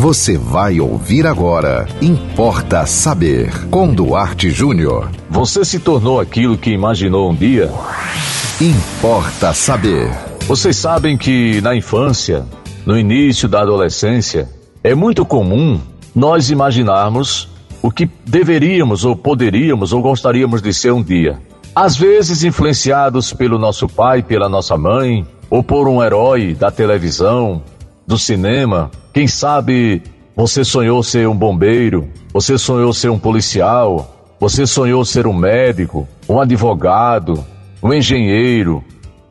Você vai ouvir agora. Importa saber. Com Duarte Júnior. Você se tornou aquilo que imaginou um dia? Importa saber. Vocês sabem que na infância, no início da adolescência, é muito comum nós imaginarmos o que deveríamos ou poderíamos ou gostaríamos de ser um dia. Às vezes influenciados pelo nosso pai, pela nossa mãe, ou por um herói da televisão, do cinema, quem sabe você sonhou ser um bombeiro, você sonhou ser um policial, você sonhou ser um médico, um advogado, um engenheiro,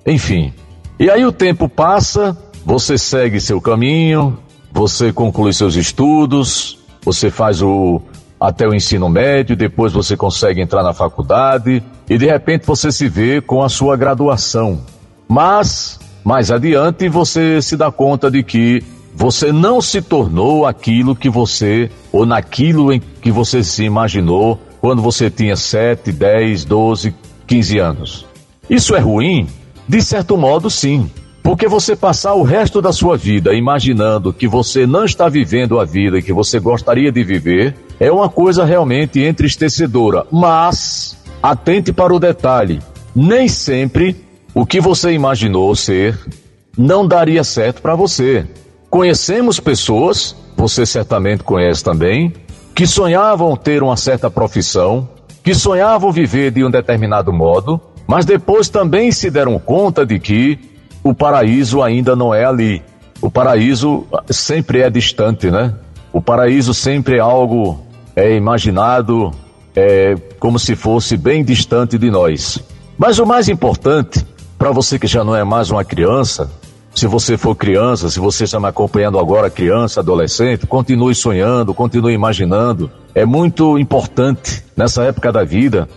enfim. E aí o tempo passa, você segue seu caminho, você conclui seus estudos, você faz o até o ensino médio, depois você consegue entrar na faculdade e de repente você se vê com a sua graduação. Mas mais adiante você se dá conta de que você não se tornou aquilo que você, ou naquilo em que você se imaginou quando você tinha 7, 10, 12, 15 anos. Isso é ruim? De certo modo, sim. Porque você passar o resto da sua vida imaginando que você não está vivendo a vida que você gostaria de viver é uma coisa realmente entristecedora. Mas, atente para o detalhe: nem sempre o que você imaginou ser não daria certo para você. Conhecemos pessoas, você certamente conhece também, que sonhavam ter uma certa profissão, que sonhavam viver de um determinado modo, mas depois também se deram conta de que o paraíso ainda não é ali. O paraíso sempre é distante, né? O paraíso sempre é algo é imaginado é, como se fosse bem distante de nós. Mas o mais importante, para você que já não é mais uma criança, se você for criança, se você está me acompanhando agora, criança, adolescente, continue sonhando, continue imaginando. É muito importante nessa época da vida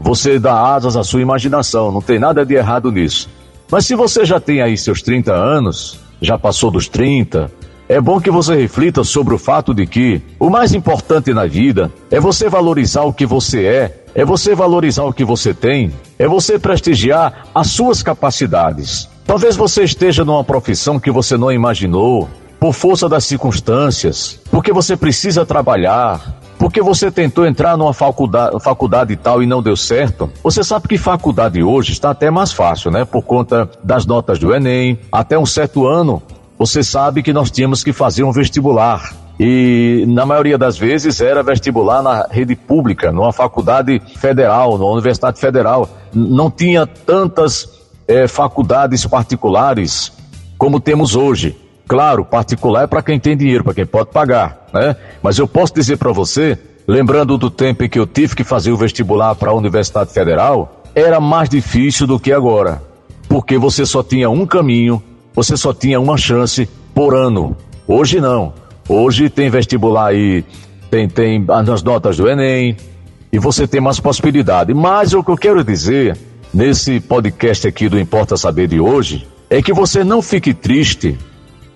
você dar asas à sua imaginação, não tem nada de errado nisso. Mas se você já tem aí seus 30 anos, já passou dos 30, é bom que você reflita sobre o fato de que o mais importante na vida é você valorizar o que você é, é você valorizar o que você tem, é você prestigiar as suas capacidades. Talvez você esteja numa profissão que você não imaginou, por força das circunstâncias, porque você precisa trabalhar, porque você tentou entrar numa faculdade, faculdade tal e não deu certo. Você sabe que faculdade hoje está até mais fácil, né? Por conta das notas do Enem. Até um certo ano, você sabe que nós tínhamos que fazer um vestibular. E na maioria das vezes era vestibular na rede pública, numa faculdade federal, numa universidade federal. Não tinha tantas é, faculdades particulares como temos hoje. Claro, particular é para quem tem dinheiro, para quem pode pagar, né? Mas eu posso dizer para você, lembrando do tempo em que eu tive que fazer o vestibular para a Universidade Federal, era mais difícil do que agora, porque você só tinha um caminho, você só tinha uma chance por ano. Hoje não. Hoje tem vestibular aí, tem, tem as notas do Enem, e você tem mais possibilidade. Mas o que eu quero dizer nesse podcast aqui do Importa Saber de hoje é que você não fique triste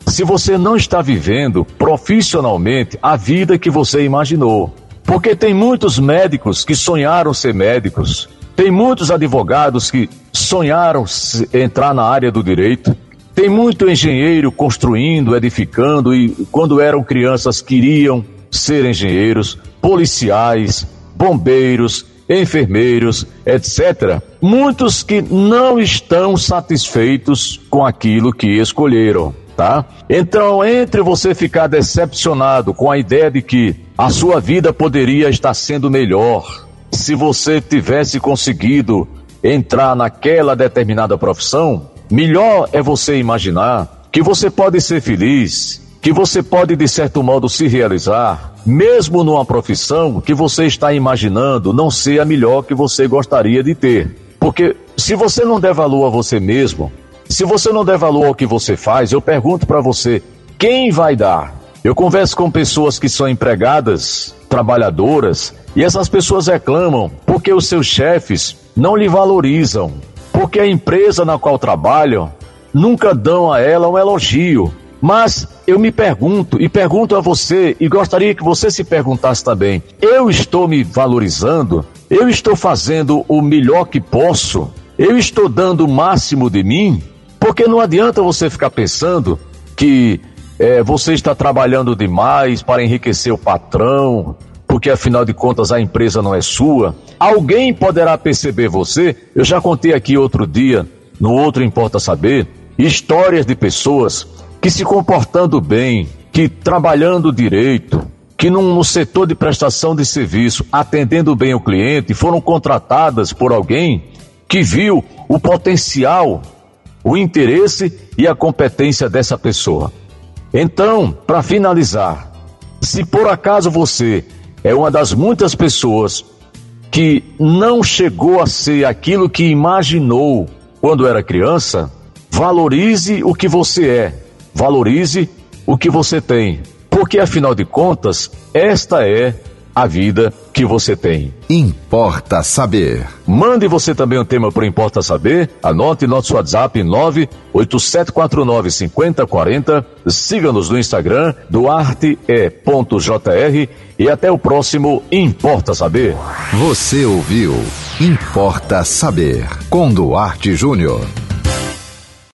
se você não está vivendo profissionalmente a vida que você imaginou. Porque tem muitos médicos que sonharam ser médicos, tem muitos advogados que sonharam entrar na área do direito, tem muito engenheiro construindo, edificando e quando eram crianças queriam ser engenheiros, policiais, bombeiros, enfermeiros, etc. Muitos que não estão satisfeitos com aquilo que escolheram, tá? Então, entre você ficar decepcionado com a ideia de que a sua vida poderia estar sendo melhor se você tivesse conseguido entrar naquela determinada profissão, melhor é você imaginar que você pode ser feliz, que você pode de certo modo se realizar, mesmo numa profissão que você está imaginando não ser a melhor que você gostaria de ter. Porque se você não der valor a você mesmo, se você não der valor ao que você faz, eu pergunto para você, quem vai dar? Eu converso com pessoas que são empregadas, trabalhadoras, e essas pessoas reclamam porque os seus chefes não lhe valorizam, porque a empresa na qual trabalham nunca dão a ela um elogio, mas eu me pergunto e pergunto a você e gostaria que você se perguntasse também: eu estou me valorizando? Eu estou fazendo o melhor que posso? Eu estou dando o máximo de mim? Porque não adianta você ficar pensando que é, você está trabalhando demais para enriquecer o patrão, porque afinal de contas a empresa não é sua. Alguém poderá perceber você. Eu já contei aqui outro dia, no outro Importa Saber, histórias de pessoas que se comportando bem, que trabalhando direito, que num, no setor de prestação de serviço, atendendo bem o cliente, foram contratadas por alguém que viu o potencial, o interesse e a competência dessa pessoa. Então, para finalizar, se por acaso você é uma das muitas pessoas que não chegou a ser aquilo que imaginou quando era criança, valorize o que você é, valorize o que você tem, porque afinal de contas, esta é a vida que você tem. Importa saber. Mande você também um tema para Importa Saber. Anote nosso WhatsApp 987495040. Siga-nos no Instagram, duarte.jr e até o próximo Importa Saber. Você ouviu Importa Saber com Duarte Júnior.